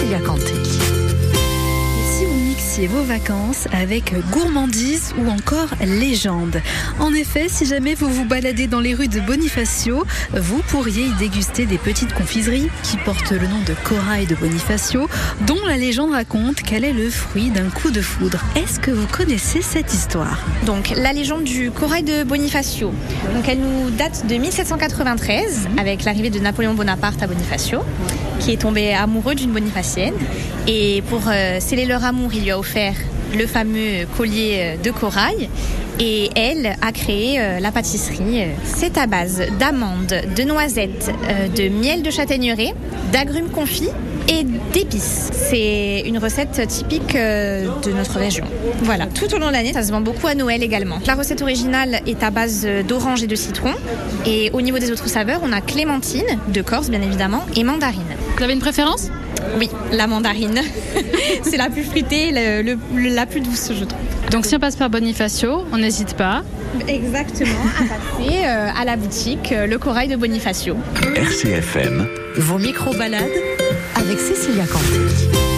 Cécilia Canté vos vacances avec gourmandise ou encore légende. En effet, si jamais vous vous baladez dans les rues de Bonifacio, vous pourriez y déguster des petites confiseries qui portent le nom de corail de Bonifacio, dont la légende raconte qu'elle est le fruit d'un coup de foudre. Est-ce que vous connaissez cette histoire? Donc, la légende du corail de Bonifacio. Donc, elle nous date de 1793 avec l'arrivée de Napoléon Bonaparte à Bonifacio qui est tombé amoureux d'une bonifacienne. Et pour euh, sceller leur amour, il lui a offert le fameux collier euh, de corail. Et elle a créé euh, la pâtisserie. C'est à base d'amandes, de noisettes, de miel de châtaigneraie, d'agrumes confits et d'épices. C'est une recette typique de notre région. Voilà, tout au long de l'année, ça se vend beaucoup à Noël également. La recette originale est à base d'orange et de citron. Et au niveau des autres saveurs, on a clémentine, de Corse bien évidemment, et mandarine. Vous avez une préférence? Oui, la mandarine. c'est la plus fruitée, la plus douce, je trouve. Donc si on passe par Bonifacio, on n'hésite pas. Exactement, à passer euh, à la boutique euh, Le Corail de Bonifacio. RCFM. Vos micro-balades avec Cécilia Canté.